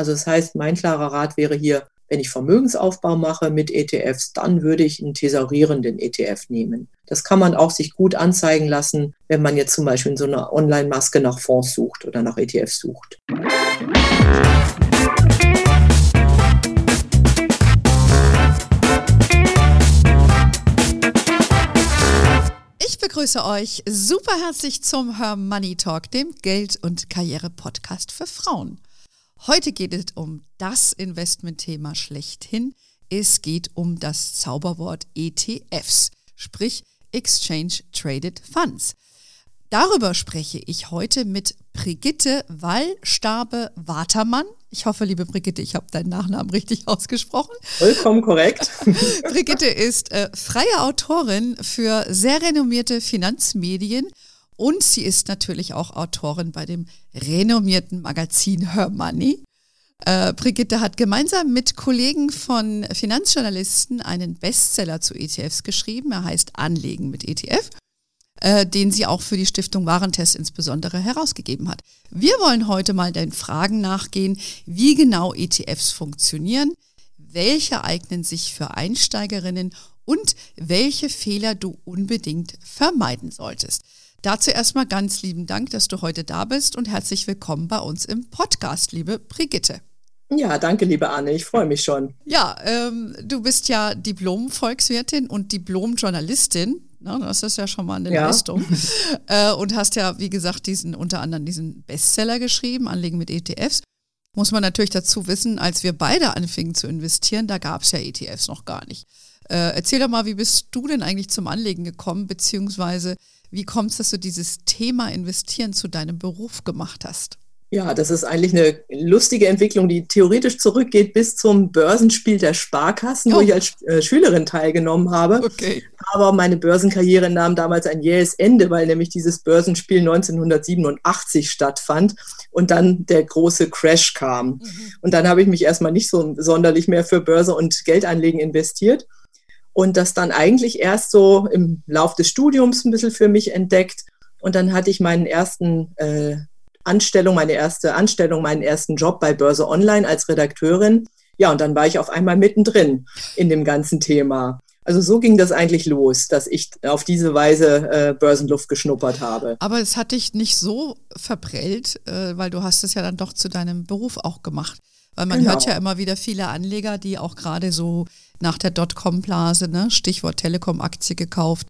Also das heißt, mein klarer Rat wäre hier, wenn ich Vermögensaufbau mache mit ETFs, dann würde ich einen thesaurierenden ETF nehmen. Das kann man auch sich gut anzeigen lassen, wenn man jetzt zum Beispiel in so einer Online-Maske nach Fonds sucht oder nach ETFs sucht. Ich begrüße euch super herzlich zum Her Money Talk, dem Geld- und Karriere-Podcast für Frauen. Heute geht es um das Investmentthema schlechthin. Es geht um das Zauberwort ETFs, sprich Exchange Traded Funds. Darüber spreche ich heute mit Brigitte Wallstabe-Watermann. Ich hoffe, liebe Brigitte, ich habe deinen Nachnamen richtig ausgesprochen. Vollkommen korrekt. Brigitte ist äh, freie Autorin für sehr renommierte Finanzmedien und sie ist natürlich auch Autorin bei dem renommierten Magazin Her Money. Äh, Brigitte hat gemeinsam mit Kollegen von Finanzjournalisten einen Bestseller zu ETFs geschrieben. Er heißt Anlegen mit ETF äh, den sie auch für die Stiftung Warentest insbesondere herausgegeben hat. Wir wollen heute mal den Fragen nachgehen, wie genau ETFs funktionieren, welche eignen sich für Einsteigerinnen und welche Fehler du unbedingt vermeiden solltest. Dazu erstmal ganz lieben Dank, dass du heute da bist und herzlich willkommen bei uns im Podcast, liebe Brigitte. Ja, danke, liebe Anne. Ich freue mich schon. Ja, ähm, du bist ja Diplom-Volkswirtin und Diplom-Journalistin. Ne? Das ist ja schon mal eine ja. Leistung. äh, und hast ja, wie gesagt, diesen unter anderem diesen Bestseller geschrieben, Anlegen mit ETFs. Muss man natürlich dazu wissen, als wir beide anfingen zu investieren, da gab es ja ETFs noch gar nicht. Äh, erzähl doch mal, wie bist du denn eigentlich zum Anlegen gekommen, beziehungsweise wie kommt es, dass du dieses Thema Investieren zu deinem Beruf gemacht hast? Ja, das ist eigentlich eine lustige Entwicklung, die theoretisch zurückgeht bis zum Börsenspiel der Sparkassen, oh. wo ich als äh, Schülerin teilgenommen habe. Okay. Aber meine Börsenkarriere nahm damals ein jähes Ende, weil nämlich dieses Börsenspiel 1987 stattfand und dann der große Crash kam. Mhm. Und dann habe ich mich erstmal nicht so sonderlich mehr für Börse und Geldanlegen investiert und das dann eigentlich erst so im Lauf des Studiums ein bisschen für mich entdeckt. Und dann hatte ich meinen ersten äh, Anstellung, meine erste Anstellung, meinen ersten Job bei Börse Online als Redakteurin. Ja, und dann war ich auf einmal mittendrin in dem ganzen Thema. Also so ging das eigentlich los, dass ich auf diese Weise äh, Börsenluft geschnuppert habe. Aber es hat dich nicht so verprellt, äh, weil du hast es ja dann doch zu deinem Beruf auch gemacht. Weil man genau. hört ja immer wieder viele Anleger, die auch gerade so nach der Dotcom-Blase, ne, Stichwort Telekom-Aktie gekauft,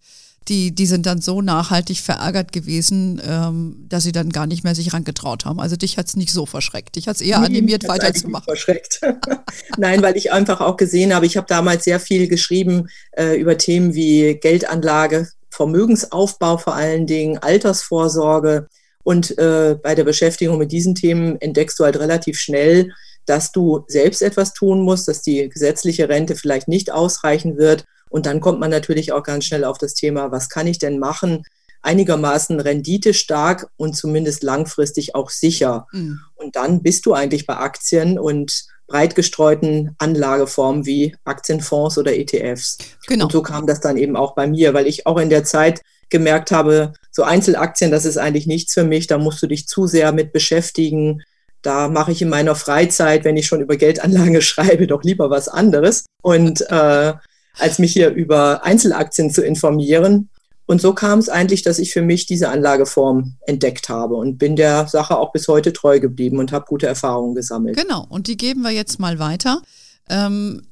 die, die sind dann so nachhaltig verärgert gewesen, ähm, dass sie dann gar nicht mehr sich rangetraut haben. Also dich hat es nicht so verschreckt. Dich hat es eher nee, animiert, weiterzumachen. Verschreckt. Nein, weil ich einfach auch gesehen habe, ich habe damals sehr viel geschrieben äh, über Themen wie Geldanlage, Vermögensaufbau vor allen Dingen, Altersvorsorge. Und äh, bei der Beschäftigung mit diesen Themen entdeckst du halt relativ schnell, dass du selbst etwas tun musst, dass die gesetzliche Rente vielleicht nicht ausreichen wird und dann kommt man natürlich auch ganz schnell auf das Thema, was kann ich denn machen? Einigermaßen renditestark und zumindest langfristig auch sicher. Mhm. Und dann bist du eigentlich bei Aktien und breit gestreuten Anlageformen wie Aktienfonds oder ETFs. Genau. Und so kam das dann eben auch bei mir, weil ich auch in der Zeit gemerkt habe, so Einzelaktien, das ist eigentlich nichts für mich, da musst du dich zu sehr mit beschäftigen. Da mache ich in meiner Freizeit, wenn ich schon über Geldanlage schreibe, doch lieber was anderes. Und äh, als mich hier über Einzelaktien zu informieren. Und so kam es eigentlich, dass ich für mich diese Anlageform entdeckt habe und bin der Sache auch bis heute treu geblieben und habe gute Erfahrungen gesammelt. Genau, und die geben wir jetzt mal weiter. Ähm,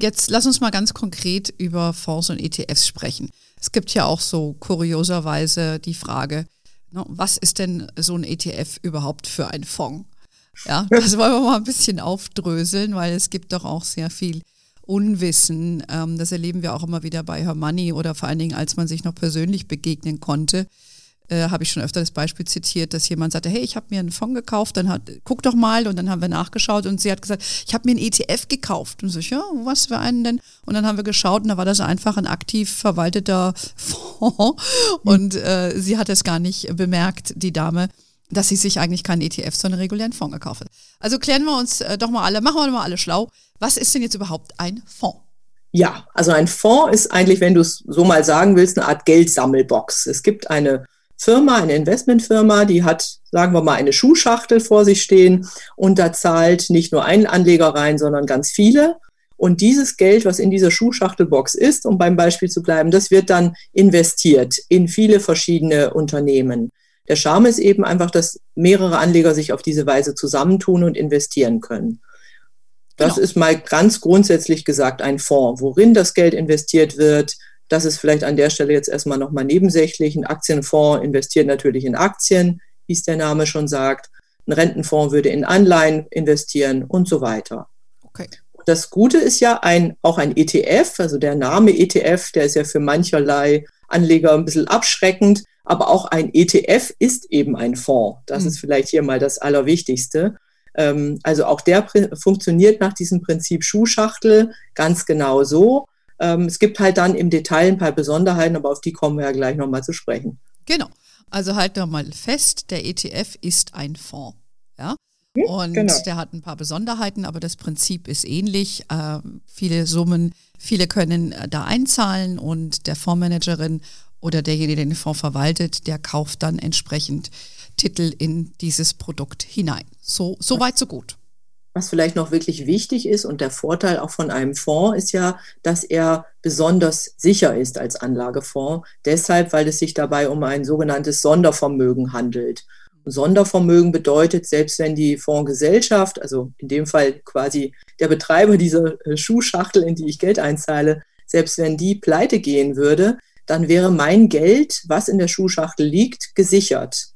jetzt lass uns mal ganz konkret über Fonds und ETFs sprechen. Es gibt ja auch so kurioserweise die Frage, no, was ist denn so ein ETF überhaupt für ein Fonds? Ja, das wollen wir mal ein bisschen aufdröseln, weil es gibt doch auch sehr viel Unwissen. Ähm, das erleben wir auch immer wieder bei Her Money oder vor allen Dingen, als man sich noch persönlich begegnen konnte. Äh, habe ich schon öfter das Beispiel zitiert, dass jemand sagte, hey, ich habe mir einen Fonds gekauft, dann hat, guck doch mal und dann haben wir nachgeschaut und sie hat gesagt, ich habe mir einen ETF gekauft. Und so, ja, was für einen denn? Und dann haben wir geschaut und da war das einfach ein aktiv verwalteter Fonds und äh, sie hat es gar nicht bemerkt, die Dame dass sie sich eigentlich keinen ETF, sondern regulären Fonds gekauft hat. Also klären wir uns äh, doch mal alle, machen wir mal alle schlau. Was ist denn jetzt überhaupt ein Fonds? Ja, also ein Fonds ist eigentlich, wenn du es so mal sagen willst, eine Art Geldsammelbox. Es gibt eine Firma, eine Investmentfirma, die hat, sagen wir mal, eine Schuhschachtel vor sich stehen und da zahlt nicht nur ein Anleger rein, sondern ganz viele. Und dieses Geld, was in dieser Schuhschachtelbox ist, um beim Beispiel zu bleiben, das wird dann investiert in viele verschiedene Unternehmen. Der Charme ist eben einfach, dass mehrere Anleger sich auf diese Weise zusammentun und investieren können. Das genau. ist mal ganz grundsätzlich gesagt ein Fonds. Worin das Geld investiert wird, das ist vielleicht an der Stelle jetzt erstmal nochmal nebensächlich. Ein Aktienfonds investiert natürlich in Aktien, wie es der Name schon sagt. Ein Rentenfonds würde in Anleihen investieren und so weiter. Okay. Das Gute ist ja ein, auch ein ETF, also der Name ETF, der ist ja für mancherlei Anleger ein bisschen abschreckend, aber auch ein ETF ist eben ein Fonds. Das mhm. ist vielleicht hier mal das Allerwichtigste. Ähm, also auch der funktioniert nach diesem Prinzip Schuhschachtel ganz genau so. Ähm, es gibt halt dann im Detail ein paar Besonderheiten, aber auf die kommen wir ja gleich nochmal zu sprechen. Genau. Also halt nochmal fest, der ETF ist ein Fonds. Ja? Hm, Und genau. der hat ein paar Besonderheiten, aber das Prinzip ist ähnlich. Äh, viele Summen, viele können äh, da einzahlen und der Fondsmanagerin oder derjenige, der den Fonds verwaltet, der kauft dann entsprechend Titel in dieses Produkt hinein. So, so weit, so gut. Was vielleicht noch wirklich wichtig ist und der Vorteil auch von einem Fonds ist ja, dass er besonders sicher ist als Anlagefonds. Deshalb, weil es sich dabei um ein sogenanntes Sondervermögen handelt. Sondervermögen bedeutet, selbst wenn die Fondsgesellschaft, also in dem Fall quasi der Betreiber dieser äh, Schuhschachtel, in die ich Geld einzahle, selbst wenn die pleite gehen würde, dann wäre mein Geld, was in der Schuhschachtel liegt, gesichert,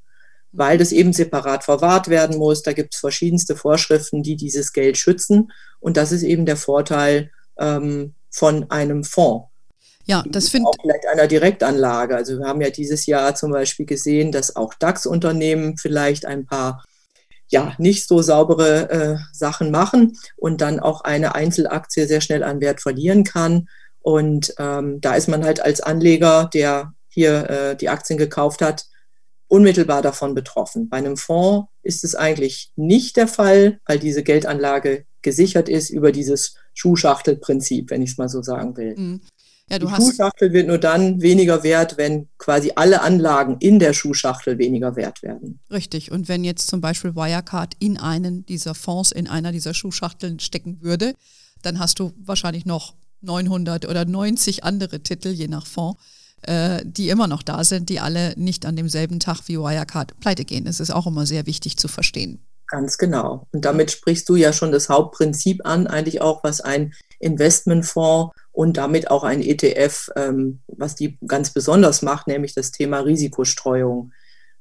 weil das eben separat verwahrt werden muss. Da gibt es verschiedenste Vorschriften, die dieses Geld schützen. Und das ist eben der Vorteil ähm, von einem Fonds. Ja, das finde auch vielleicht einer Direktanlage. Also wir haben ja dieses Jahr zum Beispiel gesehen, dass auch DAX-Unternehmen vielleicht ein paar ja nicht so saubere äh, Sachen machen und dann auch eine Einzelaktie sehr schnell an Wert verlieren kann. Und ähm, da ist man halt als Anleger, der hier äh, die Aktien gekauft hat, unmittelbar davon betroffen. Bei einem Fonds ist es eigentlich nicht der Fall, weil diese Geldanlage gesichert ist über dieses Schuhschachtelprinzip, wenn ich es mal so sagen will. Mhm. Ja, die Schuhschachtel wird nur dann weniger wert, wenn quasi alle Anlagen in der Schuhschachtel weniger wert werden. Richtig. Und wenn jetzt zum Beispiel Wirecard in einen dieser Fonds, in einer dieser Schuhschachteln stecken würde, dann hast du wahrscheinlich noch 900 oder 90 andere Titel, je nach Fonds, äh, die immer noch da sind, die alle nicht an demselben Tag wie Wirecard pleite gehen. Das ist auch immer sehr wichtig zu verstehen. Ganz genau. Und damit sprichst du ja schon das Hauptprinzip an, eigentlich auch, was ein Investmentfonds und damit auch ein ETF, ähm, was die ganz besonders macht, nämlich das Thema Risikostreuung.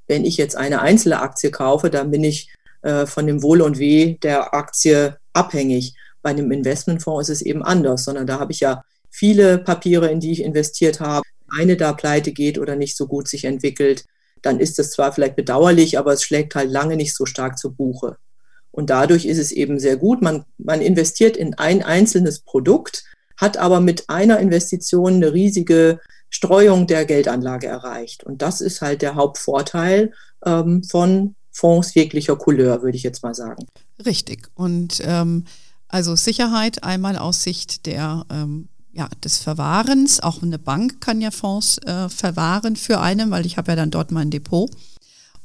Wenn ich jetzt eine einzelne Aktie kaufe, dann bin ich äh, von dem Wohl und Weh der Aktie abhängig. Bei einem Investmentfonds ist es eben anders, sondern da habe ich ja viele Papiere, in die ich investiert habe. Eine da pleite geht oder nicht so gut sich entwickelt, dann ist das zwar vielleicht bedauerlich, aber es schlägt halt lange nicht so stark zu Buche. Und dadurch ist es eben sehr gut. Man, man investiert in ein einzelnes Produkt, hat aber mit einer Investition eine riesige Streuung der Geldanlage erreicht. Und das ist halt der Hauptvorteil ähm, von Fonds jeglicher Couleur, würde ich jetzt mal sagen. Richtig. Und ähm, also Sicherheit einmal aus Sicht der, ähm, ja, des Verwahrens. Auch eine Bank kann ja Fonds äh, verwahren für einen, weil ich habe ja dann dort mein Depot.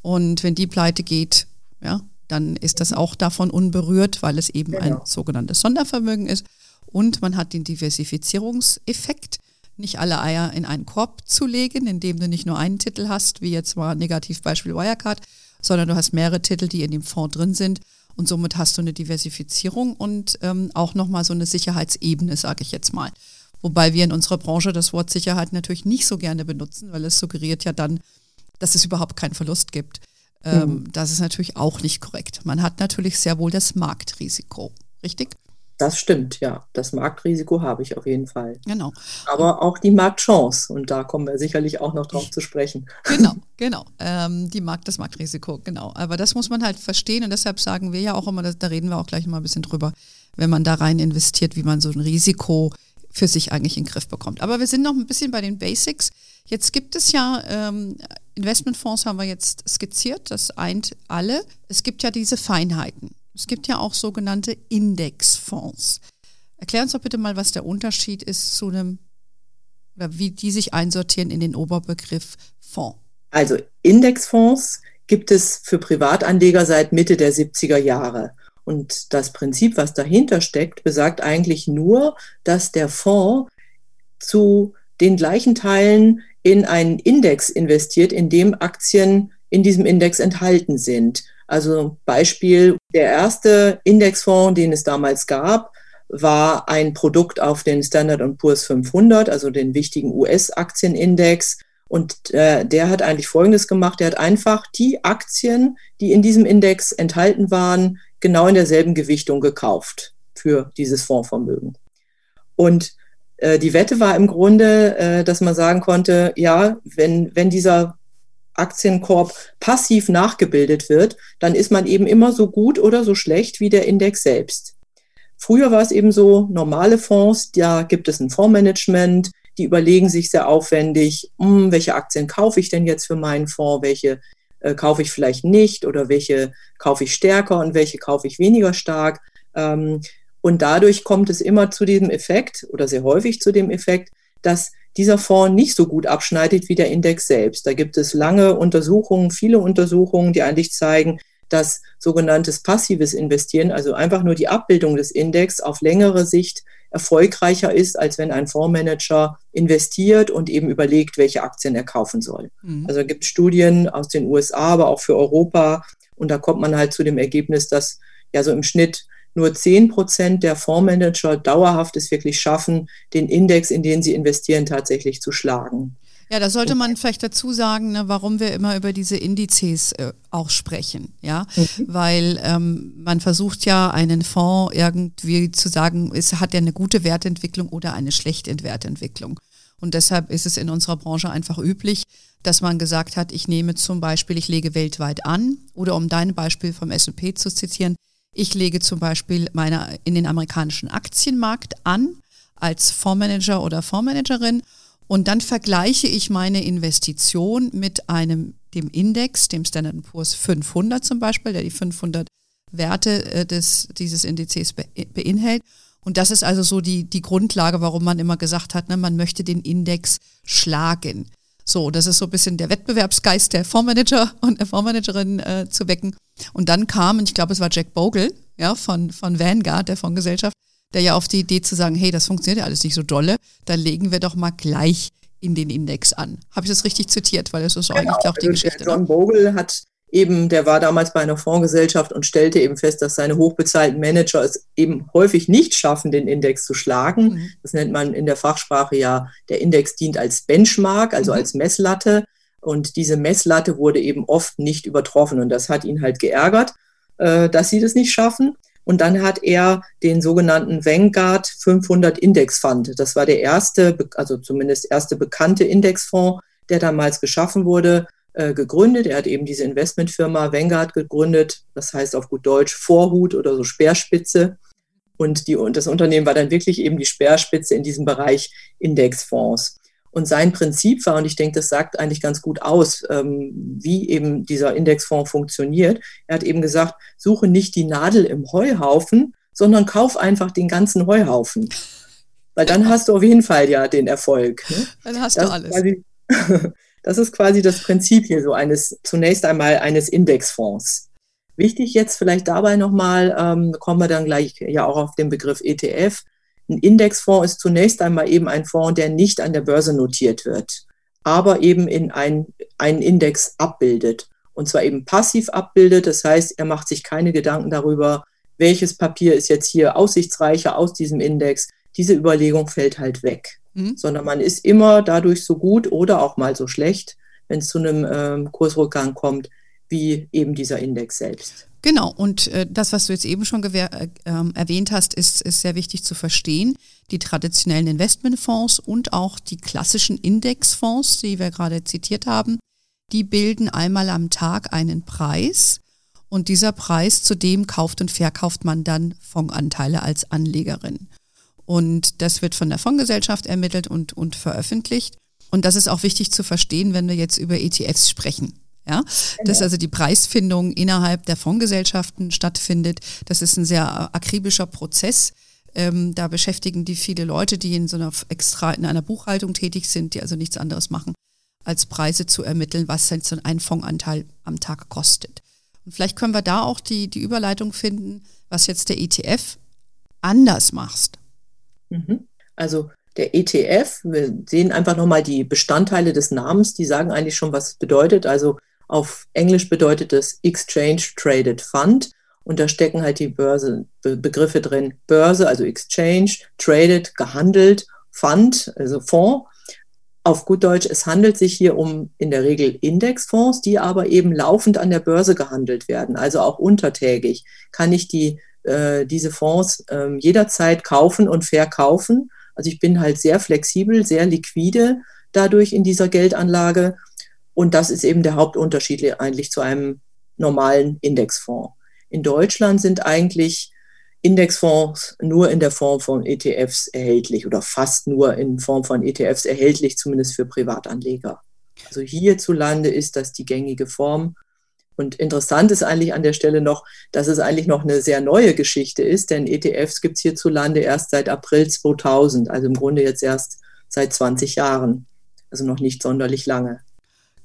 Und wenn die pleite geht, ja, dann ist das auch davon unberührt, weil es eben genau. ein sogenanntes Sondervermögen ist. Und man hat den Diversifizierungseffekt, nicht alle Eier in einen Korb zu legen, indem du nicht nur einen Titel hast, wie jetzt mal Negativbeispiel Wirecard, sondern du hast mehrere Titel, die in dem Fonds drin sind und somit hast du eine Diversifizierung und ähm, auch nochmal so eine Sicherheitsebene, sage ich jetzt mal. Wobei wir in unserer Branche das Wort Sicherheit natürlich nicht so gerne benutzen, weil es suggeriert ja dann, dass es überhaupt keinen Verlust gibt. Ähm, mhm. Das ist natürlich auch nicht korrekt. Man hat natürlich sehr wohl das Marktrisiko, richtig? Das stimmt, ja. Das Marktrisiko habe ich auf jeden Fall. Genau. Aber auch die Marktchance. Und da kommen wir sicherlich auch noch drauf zu sprechen. Genau, genau. Ähm, die Markt, das Marktrisiko, genau. Aber das muss man halt verstehen. Und deshalb sagen wir ja auch immer, da reden wir auch gleich mal ein bisschen drüber, wenn man da rein investiert, wie man so ein Risiko für sich eigentlich in den Griff bekommt. Aber wir sind noch ein bisschen bei den Basics. Jetzt gibt es ja ähm, Investmentfonds, haben wir jetzt skizziert, das eint alle. Es gibt ja diese Feinheiten. Es gibt ja auch sogenannte Indexfonds. Erklär uns doch bitte mal, was der Unterschied ist zu einem, oder wie die sich einsortieren in den Oberbegriff Fonds. Also Indexfonds gibt es für Privatanleger seit Mitte der 70er Jahre. Und das Prinzip, was dahinter steckt, besagt eigentlich nur, dass der Fonds zu den gleichen Teilen in einen Index investiert, in dem Aktien in diesem Index enthalten sind. Also Beispiel, der erste Indexfonds, den es damals gab, war ein Produkt auf den Standard Poor's 500, also den wichtigen US-Aktienindex. Und äh, der hat eigentlich Folgendes gemacht. Der hat einfach die Aktien, die in diesem Index enthalten waren, genau in derselben Gewichtung gekauft für dieses Fondsvermögen. Und äh, die Wette war im Grunde, äh, dass man sagen konnte, ja, wenn, wenn dieser Aktienkorb passiv nachgebildet wird, dann ist man eben immer so gut oder so schlecht wie der Index selbst. Früher war es eben so, normale Fonds, da gibt es ein Fondsmanagement, die überlegen sich sehr aufwendig, hm, welche Aktien kaufe ich denn jetzt für meinen Fonds, welche äh, kaufe ich vielleicht nicht oder welche kaufe ich stärker und welche kaufe ich weniger stark. Ähm, und dadurch kommt es immer zu diesem Effekt oder sehr häufig zu dem Effekt, dass dieser Fonds nicht so gut abschneidet wie der Index selbst. Da gibt es lange Untersuchungen, viele Untersuchungen, die eigentlich zeigen, dass sogenanntes passives Investieren, also einfach nur die Abbildung des Index auf längere Sicht erfolgreicher ist, als wenn ein Fondsmanager investiert und eben überlegt, welche Aktien er kaufen soll. Mhm. Also gibt es Studien aus den USA, aber auch für Europa. Und da kommt man halt zu dem Ergebnis, dass ja so im Schnitt nur 10 Prozent der Fondsmanager dauerhaft es wirklich schaffen, den Index, in den sie investieren, tatsächlich zu schlagen. Ja, da sollte man vielleicht dazu sagen, ne, warum wir immer über diese Indizes äh, auch sprechen, ja, mhm. weil ähm, man versucht ja einen Fonds irgendwie zu sagen, es hat ja eine gute Wertentwicklung oder eine schlechte Wertentwicklung. Und deshalb ist es in unserer Branche einfach üblich, dass man gesagt hat, ich nehme zum Beispiel, ich lege weltweit an, oder um dein Beispiel vom S&P zu zitieren, ich lege zum Beispiel meine, in den amerikanischen Aktienmarkt an als Fondsmanager oder Fondsmanagerin und dann vergleiche ich meine Investition mit einem, dem Index, dem Standard Poor's 500 zum Beispiel, der die 500 Werte äh, des, dieses Indizes be, beinhält. Und das ist also so die, die Grundlage, warum man immer gesagt hat, ne, man möchte den Index schlagen. So, das ist so ein bisschen der Wettbewerbsgeist der Fondsmanager und der Fondsmanagerin äh, zu wecken. Und dann kam, und ich glaube, es war Jack Bogle, ja, von, von Vanguard, der Fondsgesellschaft, der ja auf die Idee zu sagen, hey, das funktioniert ja alles nicht so dolle, dann legen wir doch mal gleich in den Index an. Habe ich das richtig zitiert? Weil das ist genau. eigentlich auch die also Geschichte. John ne? Bogle hat eben, der war damals bei einer Fondsgesellschaft und stellte eben fest, dass seine hochbezahlten Manager es eben häufig nicht schaffen, den Index zu schlagen. Mhm. Das nennt man in der Fachsprache ja, der Index dient als Benchmark, also mhm. als Messlatte. Und diese Messlatte wurde eben oft nicht übertroffen. Und das hat ihn halt geärgert, äh, dass sie das nicht schaffen. Und dann hat er den sogenannten Vanguard 500 Index Fund. Das war der erste, also zumindest erste bekannte Indexfonds, der damals geschaffen wurde, äh, gegründet. Er hat eben diese Investmentfirma Vanguard gegründet. Das heißt auf gut Deutsch Vorhut oder so Speerspitze. Und, die, und das Unternehmen war dann wirklich eben die Speerspitze in diesem Bereich Indexfonds. Und sein Prinzip war, und ich denke, das sagt eigentlich ganz gut aus, ähm, wie eben dieser Indexfonds funktioniert. Er hat eben gesagt, suche nicht die Nadel im Heuhaufen, sondern kauf einfach den ganzen Heuhaufen. Weil dann hast du auf jeden Fall ja den Erfolg. Ne? Dann hast das du alles. Das ist quasi das Prinzip hier so eines, zunächst einmal eines Indexfonds. Wichtig jetzt vielleicht dabei nochmal, ähm, kommen wir dann gleich ja auch auf den Begriff ETF. Ein Indexfonds ist zunächst einmal eben ein Fonds, der nicht an der Börse notiert wird, aber eben in ein, einen Index abbildet. Und zwar eben passiv abbildet. Das heißt, er macht sich keine Gedanken darüber, welches Papier ist jetzt hier aussichtsreicher aus diesem Index. Diese Überlegung fällt halt weg. Mhm. Sondern man ist immer dadurch so gut oder auch mal so schlecht, wenn es zu einem ähm, Kursrückgang kommt, wie eben dieser Index selbst. Genau, und äh, das, was du jetzt eben schon äh, äh, erwähnt hast, ist, ist sehr wichtig zu verstehen. Die traditionellen Investmentfonds und auch die klassischen Indexfonds, die wir gerade zitiert haben, die bilden einmal am Tag einen Preis und dieser Preis, zu dem kauft und verkauft man dann Fondsanteile als Anlegerin. Und das wird von der Fondsgesellschaft ermittelt und, und veröffentlicht. Und das ist auch wichtig zu verstehen, wenn wir jetzt über ETFs sprechen. Ja, dass also die Preisfindung innerhalb der Fondsgesellschaften stattfindet. Das ist ein sehr akribischer Prozess. Ähm, da beschäftigen die viele Leute, die in so einer extra in einer Buchhaltung tätig sind, die also nichts anderes machen, als Preise zu ermitteln, was denn so ein Fondsanteil am Tag kostet. Und vielleicht können wir da auch die, die Überleitung finden, was jetzt der ETF anders macht. Mhm. Also der ETF, wir sehen einfach nochmal die Bestandteile des Namens, die sagen eigentlich schon, was es bedeutet. Also auf Englisch bedeutet es Exchange Traded Fund. Und da stecken halt die Börse, Be Begriffe drin. Börse, also Exchange, Traded, gehandelt, Fund, also Fonds. Auf gut Deutsch, es handelt sich hier um in der Regel Indexfonds, die aber eben laufend an der Börse gehandelt werden, also auch untertägig. Kann ich die, äh, diese Fonds äh, jederzeit kaufen und verkaufen. Also ich bin halt sehr flexibel, sehr liquide dadurch in dieser Geldanlage. Und das ist eben der Hauptunterschied eigentlich zu einem normalen Indexfonds. In Deutschland sind eigentlich Indexfonds nur in der Form von ETFs erhältlich oder fast nur in Form von ETFs erhältlich, zumindest für Privatanleger. Also hierzulande ist das die gängige Form. Und interessant ist eigentlich an der Stelle noch, dass es eigentlich noch eine sehr neue Geschichte ist, denn ETFs gibt es hierzulande erst seit April 2000, also im Grunde jetzt erst seit 20 Jahren, also noch nicht sonderlich lange.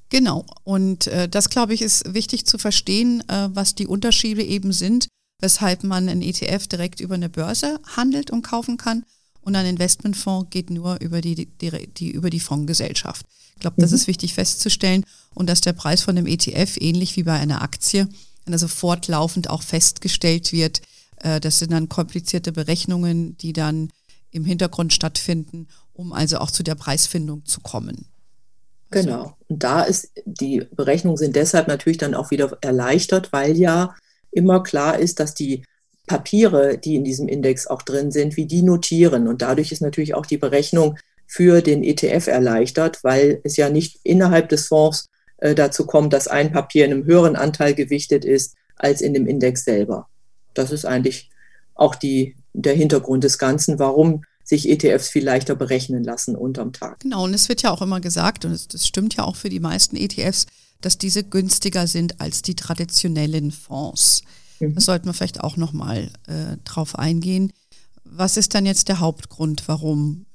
Genau. Und äh, das, glaube ich, ist wichtig zu verstehen, äh, was die Unterschiede eben sind, weshalb man einen ETF direkt über eine Börse handelt und kaufen kann und ein Investmentfonds geht nur über die, die, die über die Fondsgesellschaft. Ich glaube, das mhm. ist wichtig festzustellen und dass der Preis von dem ETF ähnlich wie bei einer Aktie, also fortlaufend auch festgestellt wird. Äh, das sind dann komplizierte Berechnungen, die dann im Hintergrund stattfinden, um also auch zu der Preisfindung zu kommen. Genau. Und da ist, die Berechnungen sind deshalb natürlich dann auch wieder erleichtert, weil ja immer klar ist, dass die Papiere, die in diesem Index auch drin sind, wie die notieren. Und dadurch ist natürlich auch die Berechnung für den ETF erleichtert, weil es ja nicht innerhalb des Fonds äh, dazu kommt, dass ein Papier in einem höheren Anteil gewichtet ist als in dem Index selber. Das ist eigentlich auch die, der Hintergrund des Ganzen, warum sich ETFs viel leichter berechnen lassen unterm Tag. Genau, und es wird ja auch immer gesagt, und das stimmt ja auch für die meisten ETFs, dass diese günstiger sind als die traditionellen Fonds. Mhm. Da sollten wir vielleicht auch nochmal äh, drauf eingehen. Was ist dann jetzt der Hauptgrund, warum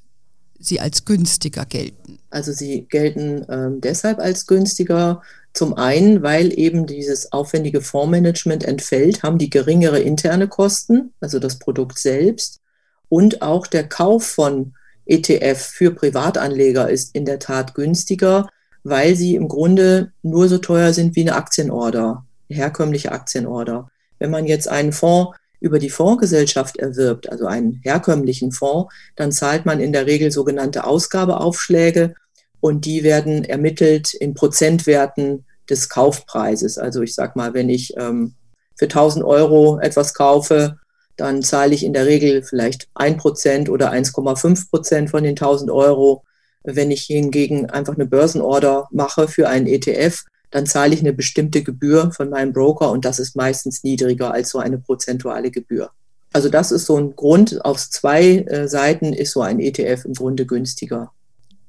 sie als günstiger gelten? Also sie gelten äh, deshalb als günstiger. Zum einen, weil eben dieses aufwendige Fondsmanagement entfällt, haben die geringere interne Kosten, also das Produkt selbst. Und auch der Kauf von ETF für Privatanleger ist in der Tat günstiger, weil sie im Grunde nur so teuer sind wie eine Aktienorder, eine herkömmliche Aktienorder. Wenn man jetzt einen Fonds über die Fondsgesellschaft erwirbt, also einen herkömmlichen Fonds, dann zahlt man in der Regel sogenannte Ausgabeaufschläge und die werden ermittelt in Prozentwerten des Kaufpreises. Also ich sage mal, wenn ich ähm, für 1000 Euro etwas kaufe, dann zahle ich in der Regel vielleicht ein Prozent oder 1,5 Prozent von den 1000 Euro. Wenn ich hingegen einfach eine Börsenorder mache für einen ETF, dann zahle ich eine bestimmte Gebühr von meinem Broker und das ist meistens niedriger als so eine prozentuale Gebühr. Also das ist so ein Grund. Auf zwei äh, Seiten ist so ein ETF im Grunde günstiger.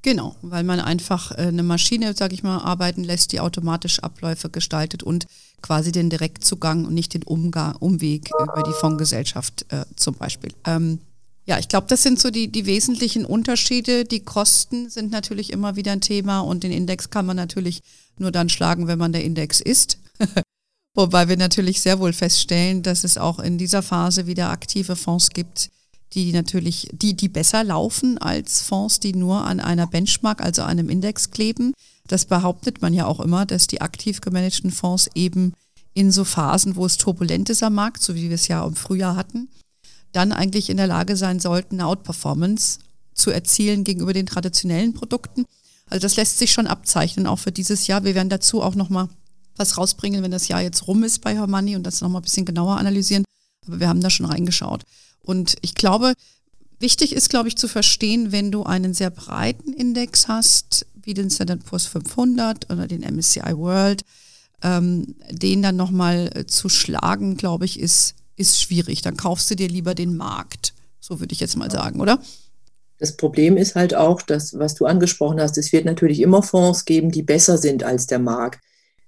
Genau, weil man einfach äh, eine Maschine, sage ich mal, arbeiten lässt, die automatisch Abläufe gestaltet und quasi den Direktzugang und nicht den Umgang, Umweg über die Fondsgesellschaft äh, zum Beispiel. Ähm, ja, ich glaube, das sind so die, die wesentlichen Unterschiede. Die Kosten sind natürlich immer wieder ein Thema und den Index kann man natürlich nur dann schlagen, wenn man der Index ist. Wobei wir natürlich sehr wohl feststellen, dass es auch in dieser Phase wieder aktive Fonds gibt, die natürlich, die, die besser laufen als Fonds, die nur an einer Benchmark, also einem Index kleben. Das behauptet man ja auch immer, dass die aktiv gemanagten Fonds eben in so Phasen, wo es turbulent ist am Markt, so wie wir es ja im Frühjahr hatten, dann eigentlich in der Lage sein sollten, eine Outperformance zu erzielen gegenüber den traditionellen Produkten. Also das lässt sich schon abzeichnen, auch für dieses Jahr. Wir werden dazu auch nochmal was rausbringen, wenn das Jahr jetzt rum ist bei Hermanni und das nochmal ein bisschen genauer analysieren. Aber wir haben da schon reingeschaut. Und ich glaube, wichtig ist, glaube ich, zu verstehen, wenn du einen sehr breiten Index hast, wie den Standard Poor's 500 oder den MSCI World, ähm, den dann nochmal äh, zu schlagen, glaube ich, ist, ist schwierig. Dann kaufst du dir lieber den Markt. So würde ich jetzt mal sagen, oder? Das Problem ist halt auch, dass, was du angesprochen hast, es wird natürlich immer Fonds geben, die besser sind als der Markt.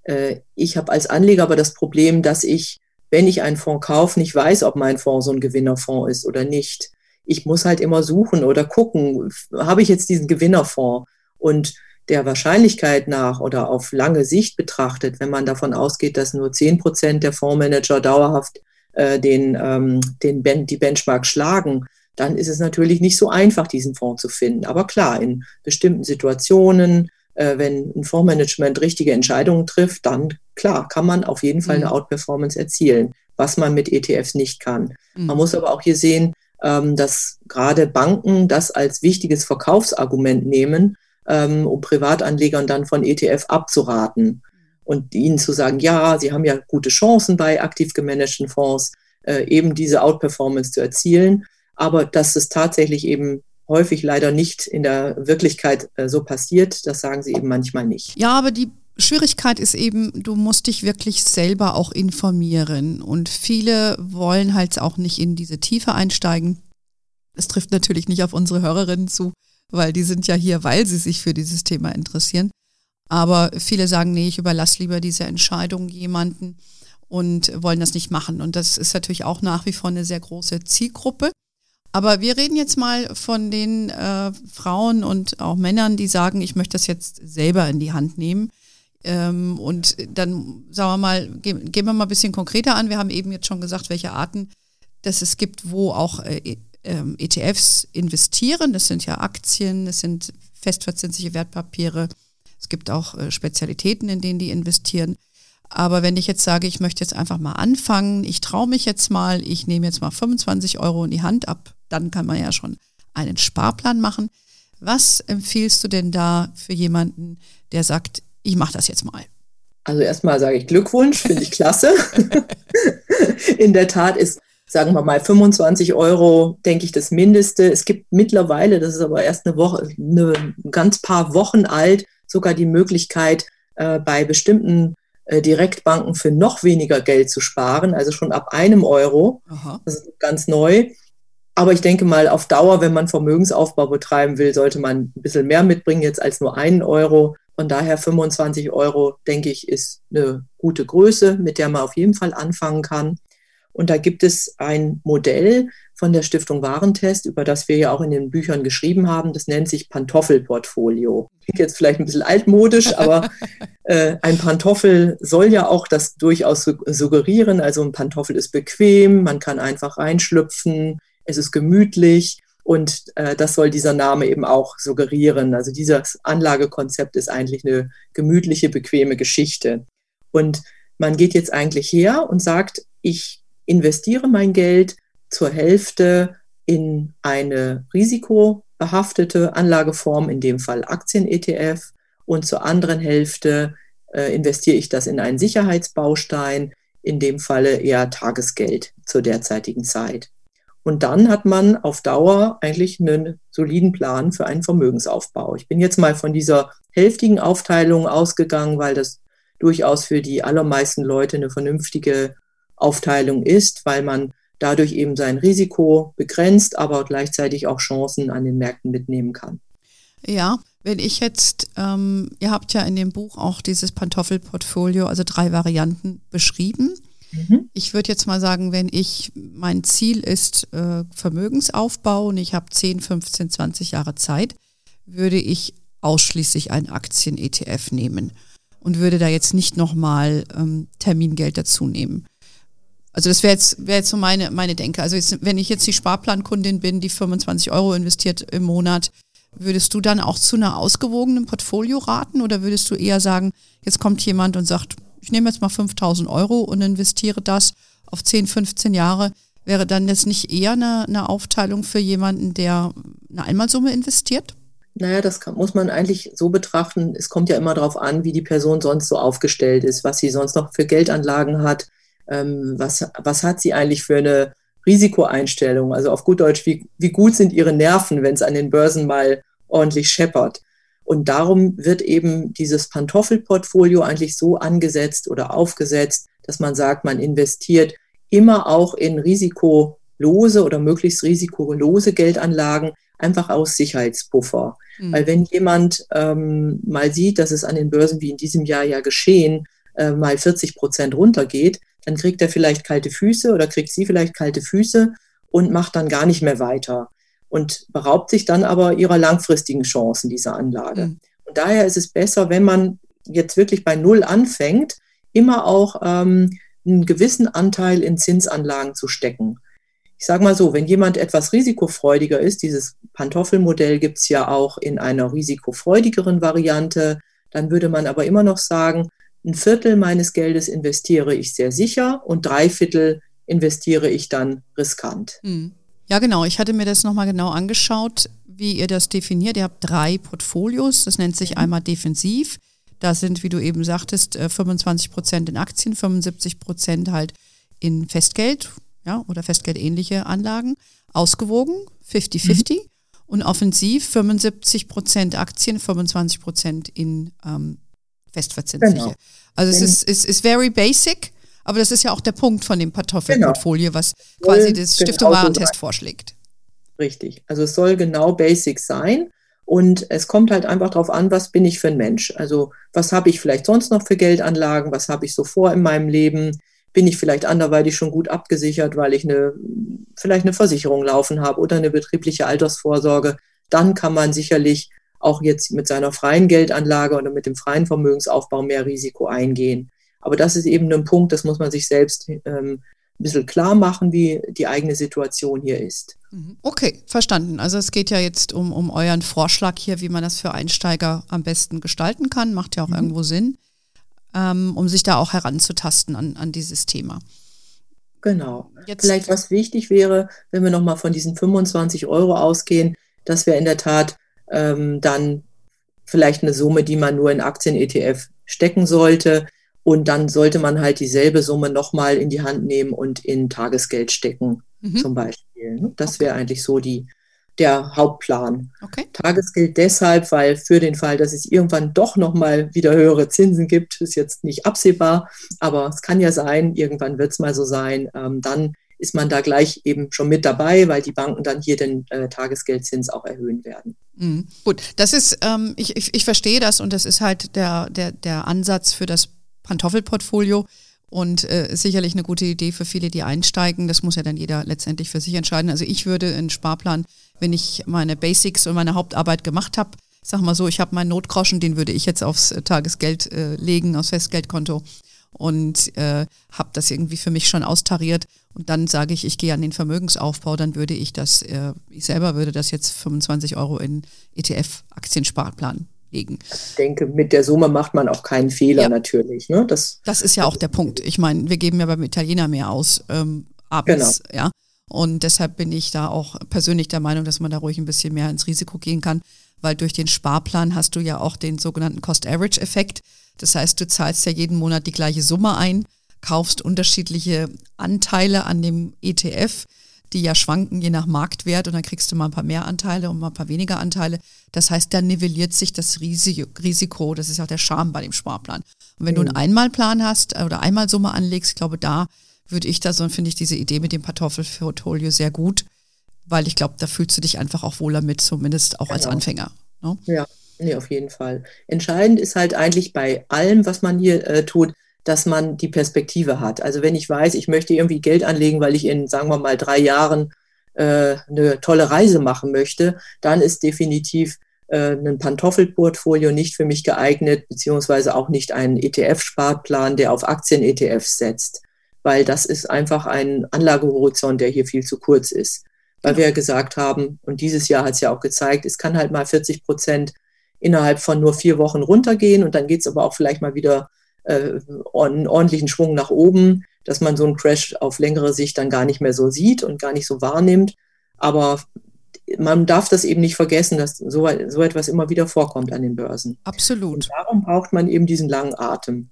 Äh, ich habe als Anleger aber das Problem, dass ich, wenn ich einen Fonds kaufe, nicht weiß, ob mein Fonds so ein Gewinnerfonds ist oder nicht. Ich muss halt immer suchen oder gucken, habe ich jetzt diesen Gewinnerfonds? Und der Wahrscheinlichkeit nach oder auf lange Sicht betrachtet, wenn man davon ausgeht, dass nur 10 Prozent der Fondsmanager dauerhaft äh, den, ähm, den ben die Benchmark schlagen, dann ist es natürlich nicht so einfach, diesen Fonds zu finden. Aber klar, in bestimmten Situationen, äh, wenn ein Fondsmanagement richtige Entscheidungen trifft, dann klar, kann man auf jeden Fall eine mhm. Outperformance erzielen, was man mit ETFs nicht kann. Mhm. Man muss aber auch hier sehen, ähm, dass gerade Banken das als wichtiges Verkaufsargument nehmen, ähm, um Privatanlegern dann von ETF abzuraten und ihnen zu sagen, ja, sie haben ja gute Chancen bei aktiv gemanagten Fonds, äh, eben diese Outperformance zu erzielen, aber dass es tatsächlich eben häufig leider nicht in der Wirklichkeit äh, so passiert, das sagen sie eben manchmal nicht. Ja, aber die Schwierigkeit ist eben, du musst dich wirklich selber auch informieren und viele wollen halt auch nicht in diese Tiefe einsteigen. Es trifft natürlich nicht auf unsere Hörerinnen zu, weil die sind ja hier, weil sie sich für dieses Thema interessieren. Aber viele sagen, nee, ich überlasse lieber diese Entscheidung jemanden und wollen das nicht machen. Und das ist natürlich auch nach wie vor eine sehr große Zielgruppe. Aber wir reden jetzt mal von den äh, Frauen und auch Männern, die sagen, ich möchte das jetzt selber in die Hand nehmen. Ähm, und dann sagen wir mal, gehen, gehen wir mal ein bisschen konkreter an. Wir haben eben jetzt schon gesagt, welche Arten dass es gibt, wo auch äh, ähm, ETFs investieren. Das sind ja Aktien, das sind festverzinsliche Wertpapiere. Es gibt auch äh, Spezialitäten, in denen die investieren. Aber wenn ich jetzt sage, ich möchte jetzt einfach mal anfangen, ich traue mich jetzt mal, ich nehme jetzt mal 25 Euro in die Hand ab, dann kann man ja schon einen Sparplan machen. Was empfiehlst du denn da für jemanden, der sagt, ich mache das jetzt mal? Also erstmal sage ich Glückwunsch, finde ich klasse. In der Tat ist sagen wir mal 25 Euro, denke ich, das Mindeste. Es gibt mittlerweile, das ist aber erst eine Woche, eine ganz paar Wochen alt, sogar die Möglichkeit, äh, bei bestimmten äh, Direktbanken für noch weniger Geld zu sparen, also schon ab einem Euro. Aha. Das ist ganz neu. Aber ich denke mal, auf Dauer, wenn man Vermögensaufbau betreiben will, sollte man ein bisschen mehr mitbringen jetzt als nur einen Euro. Von daher 25 Euro, denke ich, ist eine gute Größe, mit der man auf jeden Fall anfangen kann. Und da gibt es ein Modell von der Stiftung Warentest, über das wir ja auch in den Büchern geschrieben haben. Das nennt sich Pantoffelportfolio. Klingt jetzt vielleicht ein bisschen altmodisch, aber äh, ein Pantoffel soll ja auch das durchaus suggerieren. Also ein Pantoffel ist bequem, man kann einfach reinschlüpfen, es ist gemütlich. Und äh, das soll dieser Name eben auch suggerieren. Also dieses Anlagekonzept ist eigentlich eine gemütliche, bequeme Geschichte. Und man geht jetzt eigentlich her und sagt, ich investiere mein Geld zur Hälfte in eine risikobehaftete Anlageform, in dem Fall Aktien-ETF, und zur anderen Hälfte äh, investiere ich das in einen Sicherheitsbaustein, in dem Falle eher Tagesgeld zur derzeitigen Zeit. Und dann hat man auf Dauer eigentlich einen soliden Plan für einen Vermögensaufbau. Ich bin jetzt mal von dieser hälftigen Aufteilung ausgegangen, weil das durchaus für die allermeisten Leute eine vernünftige Aufteilung ist, weil man dadurch eben sein Risiko begrenzt, aber gleichzeitig auch Chancen an den Märkten mitnehmen kann. Ja, wenn ich jetzt, ähm, ihr habt ja in dem Buch auch dieses Pantoffelportfolio, also drei Varianten beschrieben. Mhm. Ich würde jetzt mal sagen, wenn ich, mein Ziel ist äh, Vermögensaufbau und ich habe 10, 15, 20 Jahre Zeit, würde ich ausschließlich einen Aktien-ETF nehmen und würde da jetzt nicht nochmal ähm, Termingeld dazu nehmen. Also das wäre jetzt, wäre jetzt so meine, meine Denke. Also jetzt, wenn ich jetzt die Sparplankundin bin, die 25 Euro investiert im Monat, würdest du dann auch zu einer ausgewogenen Portfolio raten oder würdest du eher sagen, jetzt kommt jemand und sagt, ich nehme jetzt mal 5000 Euro und investiere das auf 10, 15 Jahre. Wäre dann das nicht eher eine, eine Aufteilung für jemanden, der eine Einmalsumme investiert? Naja, das kann, muss man eigentlich so betrachten. Es kommt ja immer darauf an, wie die Person sonst so aufgestellt ist, was sie sonst noch für Geldanlagen hat ähm, was, was hat sie eigentlich für eine Risikoeinstellung? Also auf gut Deutsch, wie, wie gut sind ihre Nerven, wenn es an den Börsen mal ordentlich scheppert? Und darum wird eben dieses Pantoffelportfolio eigentlich so angesetzt oder aufgesetzt, dass man sagt, man investiert immer auch in risikolose oder möglichst risikolose Geldanlagen, einfach aus Sicherheitspuffer. Mhm. Weil wenn jemand ähm, mal sieht, dass es an den Börsen wie in diesem Jahr ja geschehen, äh, mal 40 Prozent runtergeht, dann kriegt er vielleicht kalte Füße oder kriegt sie vielleicht kalte Füße und macht dann gar nicht mehr weiter und beraubt sich dann aber ihrer langfristigen Chancen dieser Anlage. Mhm. Und daher ist es besser, wenn man jetzt wirklich bei Null anfängt, immer auch ähm, einen gewissen Anteil in Zinsanlagen zu stecken. Ich sage mal so, wenn jemand etwas risikofreudiger ist, dieses Pantoffelmodell gibt es ja auch in einer risikofreudigeren Variante, dann würde man aber immer noch sagen, ein Viertel meines Geldes investiere ich sehr sicher und drei Viertel investiere ich dann riskant. Hm. Ja, genau. Ich hatte mir das nochmal genau angeschaut, wie ihr das definiert. Ihr habt drei Portfolios. Das nennt sich mhm. einmal defensiv. Da sind, wie du eben sagtest, 25 äh, Prozent in Aktien, 75 Prozent halt in Festgeld ja, oder Festgeldähnliche Anlagen. Ausgewogen, 50-50. Mhm. Und offensiv 75 Prozent Aktien, 25 Prozent in ähm, festverzinsliche. Genau. Also es ist, ist, ist very basic, aber das ist ja auch der Punkt von dem Kartoffelportfolio, genau. was quasi das Stiftung genau Warentest vorschlägt. Richtig. Also es soll genau basic sein. Und es kommt halt einfach darauf an, was bin ich für ein Mensch. Also was habe ich vielleicht sonst noch für Geldanlagen, was habe ich so vor in meinem Leben, bin ich vielleicht anderweitig schon gut abgesichert, weil ich eine, vielleicht eine Versicherung laufen habe oder eine betriebliche Altersvorsorge. Dann kann man sicherlich auch jetzt mit seiner freien Geldanlage oder mit dem freien Vermögensaufbau mehr Risiko eingehen. Aber das ist eben ein Punkt, das muss man sich selbst ähm, ein bisschen klar machen, wie die eigene Situation hier ist. Mhm. Okay, verstanden. Also es geht ja jetzt um, um euren Vorschlag hier, wie man das für Einsteiger am besten gestalten kann. Macht ja auch mhm. irgendwo Sinn, ähm, um sich da auch heranzutasten an, an dieses Thema. Genau. Jetzt Vielleicht was wichtig wäre, wenn wir nochmal von diesen 25 Euro ausgehen, dass wir in der Tat ähm, dann vielleicht eine Summe, die man nur in Aktien-ETF stecken sollte. Und dann sollte man halt dieselbe Summe nochmal in die Hand nehmen und in Tagesgeld stecken, mhm. zum Beispiel. Ne? Das okay. wäre eigentlich so die, der Hauptplan. Okay. Tagesgeld deshalb, weil für den Fall, dass es irgendwann doch nochmal wieder höhere Zinsen gibt, ist jetzt nicht absehbar, aber es kann ja sein, irgendwann wird es mal so sein, ähm, dann ist man da gleich eben schon mit dabei, weil die Banken dann hier den äh, Tagesgeldzins auch erhöhen werden. Mhm. Gut, das ist, ähm, ich, ich, ich verstehe das und das ist halt der, der, der Ansatz für das Pantoffelportfolio und äh, sicherlich eine gute Idee für viele, die einsteigen. Das muss ja dann jeder letztendlich für sich entscheiden. Also ich würde einen Sparplan, wenn ich meine Basics und meine Hauptarbeit gemacht habe, sag mal so, ich habe meinen Notgroschen, den würde ich jetzt aufs Tagesgeld äh, legen, aufs Festgeldkonto und äh, habe das irgendwie für mich schon austariert und dann sage ich, ich gehe an den Vermögensaufbau, dann würde ich das, äh, ich selber würde das jetzt 25 Euro in ETF-Aktiensparplan legen. Ich denke, mit der Summe macht man auch keinen Fehler ja. natürlich. Ne? Das, das ist ja auch der Punkt. Ich meine, wir geben ja beim Italiener mehr aus ähm, abends, genau. ja. Und deshalb bin ich da auch persönlich der Meinung, dass man da ruhig ein bisschen mehr ins Risiko gehen kann, weil durch den Sparplan hast du ja auch den sogenannten Cost-Average-Effekt. Das heißt, du zahlst ja jeden Monat die gleiche Summe ein, kaufst unterschiedliche Anteile an dem ETF, die ja schwanken je nach Marktwert und dann kriegst du mal ein paar mehr Anteile und mal ein paar weniger Anteile. Das heißt, da nivelliert sich das Risiko. Das ist auch der Charme bei dem Sparplan. Und wenn mhm. du einen Einmalplan hast äh, oder Einmalsumme anlegst, ich glaube, da würde ich das und finde ich diese Idee mit dem Kartoffelportfolio sehr gut, weil ich glaube, da fühlst du dich einfach auch wohler mit, zumindest auch genau. als Anfänger. Ne? Ja. Nee, auf jeden Fall. Entscheidend ist halt eigentlich bei allem, was man hier äh, tut, dass man die Perspektive hat. Also wenn ich weiß, ich möchte irgendwie Geld anlegen, weil ich in, sagen wir mal, drei Jahren äh, eine tolle Reise machen möchte, dann ist definitiv äh, ein Pantoffelportfolio nicht für mich geeignet, beziehungsweise auch nicht ein ETF-Sparplan, der auf Aktien-ETFs setzt, weil das ist einfach ein Anlagehorizont, der hier viel zu kurz ist. Weil wir ja gesagt haben, und dieses Jahr hat es ja auch gezeigt, es kann halt mal 40 Prozent innerhalb von nur vier Wochen runtergehen und dann geht es aber auch vielleicht mal wieder äh, einen ordentlichen Schwung nach oben, dass man so einen Crash auf längere Sicht dann gar nicht mehr so sieht und gar nicht so wahrnimmt. Aber man darf das eben nicht vergessen, dass so, so etwas immer wieder vorkommt an den Börsen. Absolut. Und darum braucht man eben diesen langen Atem.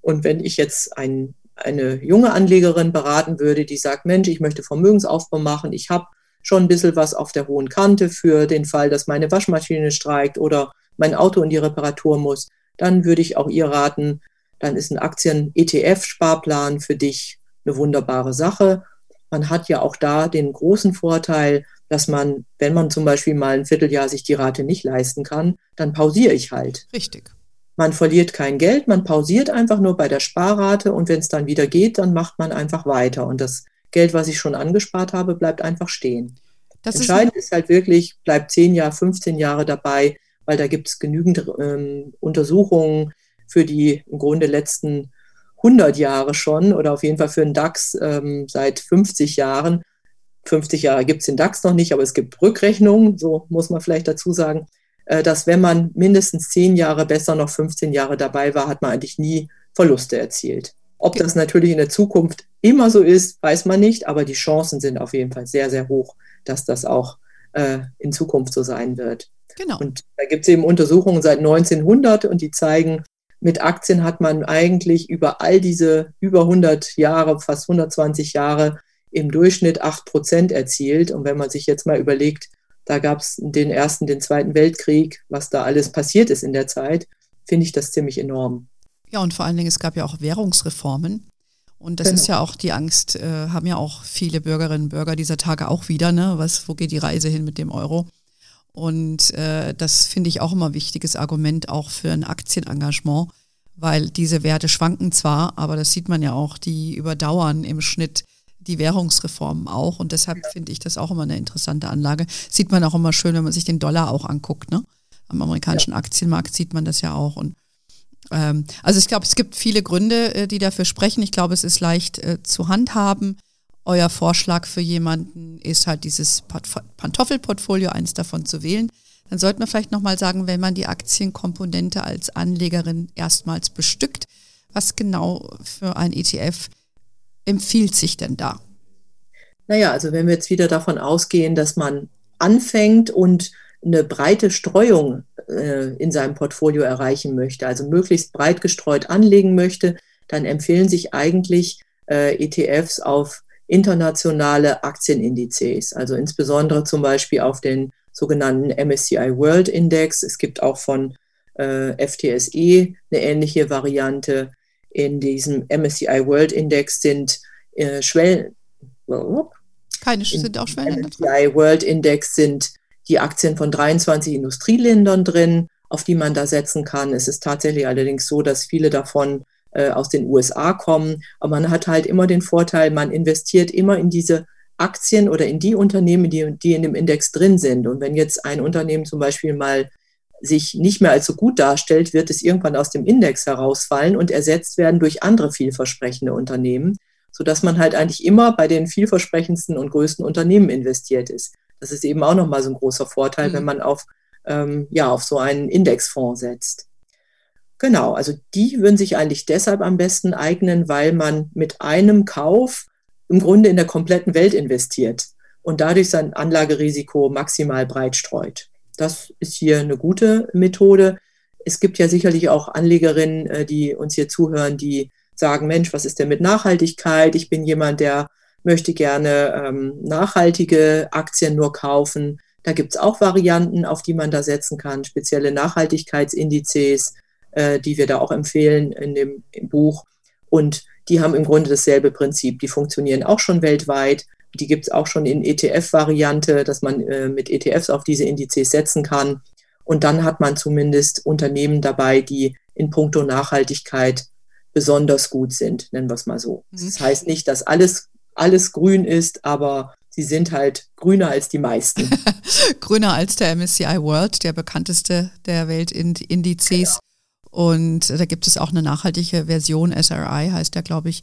Und wenn ich jetzt ein, eine junge Anlegerin beraten würde, die sagt, Mensch, ich möchte Vermögensaufbau machen, ich habe schon ein bisschen was auf der hohen Kante für den Fall, dass meine Waschmaschine streikt oder mein Auto in die Reparatur muss, dann würde ich auch ihr raten, dann ist ein Aktien-ETF-Sparplan für dich eine wunderbare Sache. Man hat ja auch da den großen Vorteil, dass man, wenn man zum Beispiel mal ein Vierteljahr sich die Rate nicht leisten kann, dann pausiere ich halt. Richtig. Man verliert kein Geld, man pausiert einfach nur bei der Sparrate und wenn es dann wieder geht, dann macht man einfach weiter. Und das Geld, was ich schon angespart habe, bleibt einfach stehen. Das Entscheidend ist, ist halt wirklich, bleibt 10 Jahre, 15 Jahre dabei weil da gibt es genügend ähm, Untersuchungen für die im Grunde letzten 100 Jahre schon oder auf jeden Fall für den DAX ähm, seit 50 Jahren. 50 Jahre gibt es den DAX noch nicht, aber es gibt Rückrechnungen, so muss man vielleicht dazu sagen, äh, dass wenn man mindestens 10 Jahre, besser noch 15 Jahre dabei war, hat man eigentlich nie Verluste erzielt. Ob das natürlich in der Zukunft immer so ist, weiß man nicht, aber die Chancen sind auf jeden Fall sehr, sehr hoch, dass das auch äh, in Zukunft so sein wird. Genau. Und da gibt es eben Untersuchungen seit 1900 und die zeigen, mit Aktien hat man eigentlich über all diese über 100 Jahre, fast 120 Jahre im Durchschnitt 8 Prozent erzielt. Und wenn man sich jetzt mal überlegt, da gab es den Ersten, den Zweiten Weltkrieg, was da alles passiert ist in der Zeit, finde ich das ziemlich enorm. Ja, und vor allen Dingen, es gab ja auch Währungsreformen. Und das genau. ist ja auch die Angst, äh, haben ja auch viele Bürgerinnen und Bürger dieser Tage auch wieder, ne? Was, wo geht die Reise hin mit dem Euro? Und äh, das finde ich auch immer ein wichtiges Argument auch für ein Aktienengagement, weil diese Werte schwanken zwar, aber das sieht man ja auch, die überdauern im Schnitt die Währungsreformen auch. Und deshalb finde ich das auch immer eine interessante Anlage. Sieht man auch immer schön, wenn man sich den Dollar auch anguckt. Ne? Am amerikanischen ja. Aktienmarkt sieht man das ja auch. Und ähm, also ich glaube, es gibt viele Gründe, äh, die dafür sprechen. Ich glaube, es ist leicht äh, zu handhaben euer Vorschlag für jemanden ist halt dieses Pantoffelportfolio, eins davon zu wählen, dann sollte man vielleicht nochmal sagen, wenn man die Aktienkomponente als Anlegerin erstmals bestückt, was genau für ein ETF empfiehlt sich denn da? Naja, also wenn wir jetzt wieder davon ausgehen, dass man anfängt und eine breite Streuung äh, in seinem Portfolio erreichen möchte, also möglichst breit gestreut anlegen möchte, dann empfehlen sich eigentlich äh, ETFs auf internationale Aktienindizes, also insbesondere zum Beispiel auf den sogenannten MSCI World Index. Es gibt auch von äh, FTSE eine ähnliche Variante. In diesem MSCI World Index sind äh, Schwellen. Keine sind auch Schwellen. MSCI World Index sind die Aktien von 23 Industrieländern drin, auf die man da setzen kann. Es ist tatsächlich allerdings so, dass viele davon äh, aus den USA kommen. Aber man hat halt immer den Vorteil, man investiert immer in diese Aktien oder in die Unternehmen, die, die in dem Index drin sind. Und wenn jetzt ein Unternehmen zum Beispiel mal sich nicht mehr als so gut darstellt, wird es irgendwann aus dem Index herausfallen und ersetzt werden durch andere vielversprechende Unternehmen, sodass man halt eigentlich immer bei den vielversprechendsten und größten Unternehmen investiert ist. Das ist eben auch nochmal so ein großer Vorteil, mhm. wenn man auf, ähm, ja, auf so einen Indexfonds setzt. Genau, also die würden sich eigentlich deshalb am besten eignen, weil man mit einem Kauf im Grunde in der kompletten Welt investiert und dadurch sein Anlagerisiko maximal breit streut. Das ist hier eine gute Methode. Es gibt ja sicherlich auch Anlegerinnen, äh, die uns hier zuhören, die sagen, Mensch, was ist denn mit Nachhaltigkeit? Ich bin jemand, der möchte gerne ähm, nachhaltige Aktien nur kaufen. Da gibt es auch Varianten, auf die man da setzen kann, spezielle Nachhaltigkeitsindizes äh, die wir da auch empfehlen in dem Buch. Und die haben im Grunde dasselbe Prinzip. Die funktionieren auch schon weltweit. Die gibt es auch schon in ETF-Variante, dass man äh, mit ETFs auf diese Indizes setzen kann. Und dann hat man zumindest Unternehmen dabei, die in puncto Nachhaltigkeit besonders gut sind, nennen wir es mal so. Mhm. Das heißt nicht, dass alles, alles grün ist, aber sie sind halt grüner als die meisten. grüner als der MSCI World, der bekannteste der Weltindizes. Genau. Und da gibt es auch eine nachhaltige Version, SRI heißt der, glaube ich.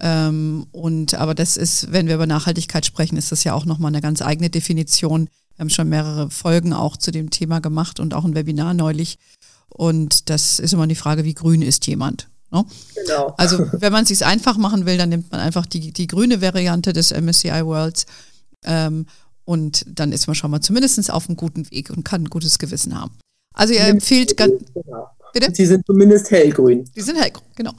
Ähm, und aber das ist, wenn wir über Nachhaltigkeit sprechen, ist das ja auch nochmal eine ganz eigene Definition. Wir haben schon mehrere Folgen auch zu dem Thema gemacht und auch ein Webinar neulich. Und das ist immer die Frage, wie grün ist jemand? Ne? Genau. Also wenn man es sich einfach machen will, dann nimmt man einfach die, die grüne Variante des MSCI Worlds. Ähm, und dann ist man schon mal zumindest auf einem guten Weg und kann ein gutes Gewissen haben. Also ihr empfiehlt ganz. Genau. Bitte? Sie sind zumindest hellgrün. Die sind hellgrün, genau.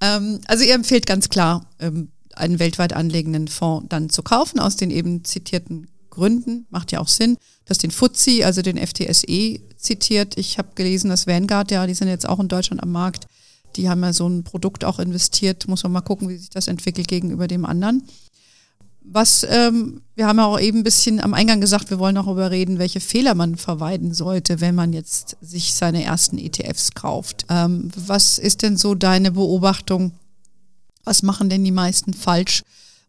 Ähm, also ihr empfiehlt ganz klar, ähm, einen weltweit anlegenden Fonds dann zu kaufen, aus den eben zitierten Gründen. Macht ja auch Sinn. dass den FTSE, also den FTSE zitiert. Ich habe gelesen, dass Vanguard, ja, die sind jetzt auch in Deutschland am Markt. Die haben ja so ein Produkt auch investiert. Muss man mal gucken, wie sich das entwickelt gegenüber dem anderen. Was, ähm, wir haben ja auch eben ein bisschen am Eingang gesagt, wir wollen auch darüber reden, welche Fehler man vermeiden sollte, wenn man jetzt sich seine ersten ETFs kauft. Ähm, was ist denn so deine Beobachtung? Was machen denn die meisten falsch?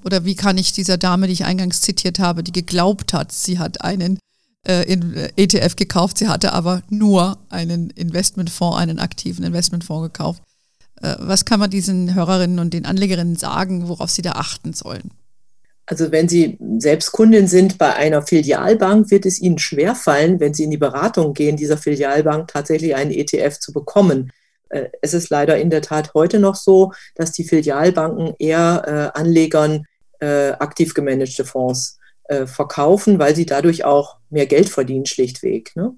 Oder wie kann ich dieser Dame, die ich eingangs zitiert habe, die geglaubt hat, sie hat einen äh, in äh, ETF gekauft. Sie hatte aber nur einen Investmentfonds, einen aktiven Investmentfonds gekauft. Äh, was kann man diesen Hörerinnen und den Anlegerinnen sagen, worauf sie da achten sollen? Also wenn Sie selbst Kundin sind bei einer Filialbank, wird es Ihnen schwerfallen, wenn Sie in die Beratung gehen, dieser Filialbank tatsächlich einen ETF zu bekommen. Äh, es ist leider in der Tat heute noch so, dass die Filialbanken eher äh, Anlegern äh, aktiv gemanagte Fonds verkaufen, weil sie dadurch auch mehr Geld verdienen, schlichtweg. Ne?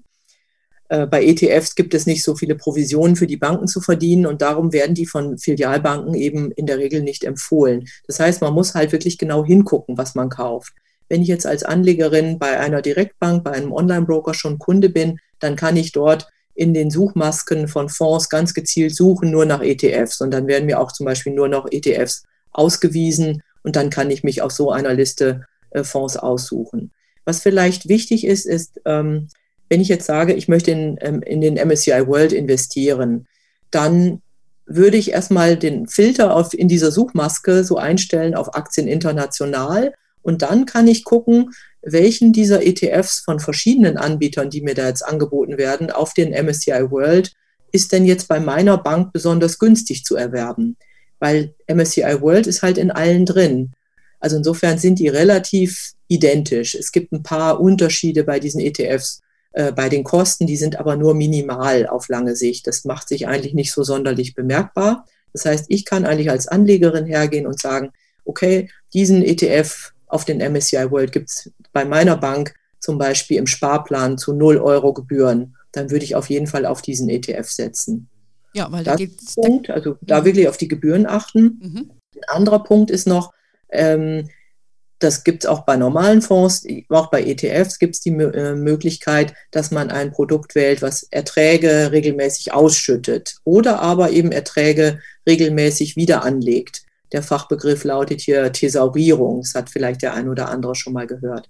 Äh, bei ETFs gibt es nicht so viele Provisionen für die Banken zu verdienen und darum werden die von Filialbanken eben in der Regel nicht empfohlen. Das heißt, man muss halt wirklich genau hingucken, was man kauft. Wenn ich jetzt als Anlegerin bei einer Direktbank, bei einem Online-Broker schon Kunde bin, dann kann ich dort in den Suchmasken von Fonds ganz gezielt suchen, nur nach ETFs. Und dann werden mir auch zum Beispiel nur noch ETFs ausgewiesen und dann kann ich mich auf so einer Liste äh, Fonds aussuchen. Was vielleicht wichtig ist, ist, ähm, wenn ich jetzt sage, ich möchte in, ähm, in den MSCI World investieren, dann würde ich erstmal den Filter auf, in dieser Suchmaske so einstellen auf Aktien international und dann kann ich gucken, welchen dieser ETFs von verschiedenen Anbietern, die mir da jetzt angeboten werden, auf den MSCI World ist denn jetzt bei meiner Bank besonders günstig zu erwerben? Weil MSCI World ist halt in allen drin. Also insofern sind die relativ identisch. Es gibt ein paar Unterschiede bei diesen ETFs äh, bei den Kosten, die sind aber nur minimal auf lange Sicht. Das macht sich eigentlich nicht so sonderlich bemerkbar. Das heißt, ich kann eigentlich als Anlegerin hergehen und sagen, okay, diesen ETF auf den MSCI World gibt es bei meiner Bank zum Beispiel im Sparplan zu 0 Euro Gebühren. Dann würde ich auf jeden Fall auf diesen ETF setzen. Ja, weil da geht es. Also da wirklich auf die Gebühren achten. Mhm. Ein anderer Punkt ist noch, ähm, das gibt es auch bei normalen Fonds, auch bei ETFs gibt es die äh, Möglichkeit, dass man ein Produkt wählt, was Erträge regelmäßig ausschüttet oder aber eben Erträge regelmäßig wieder anlegt. Der Fachbegriff lautet hier Thesaurierung. Das hat vielleicht der ein oder andere schon mal gehört.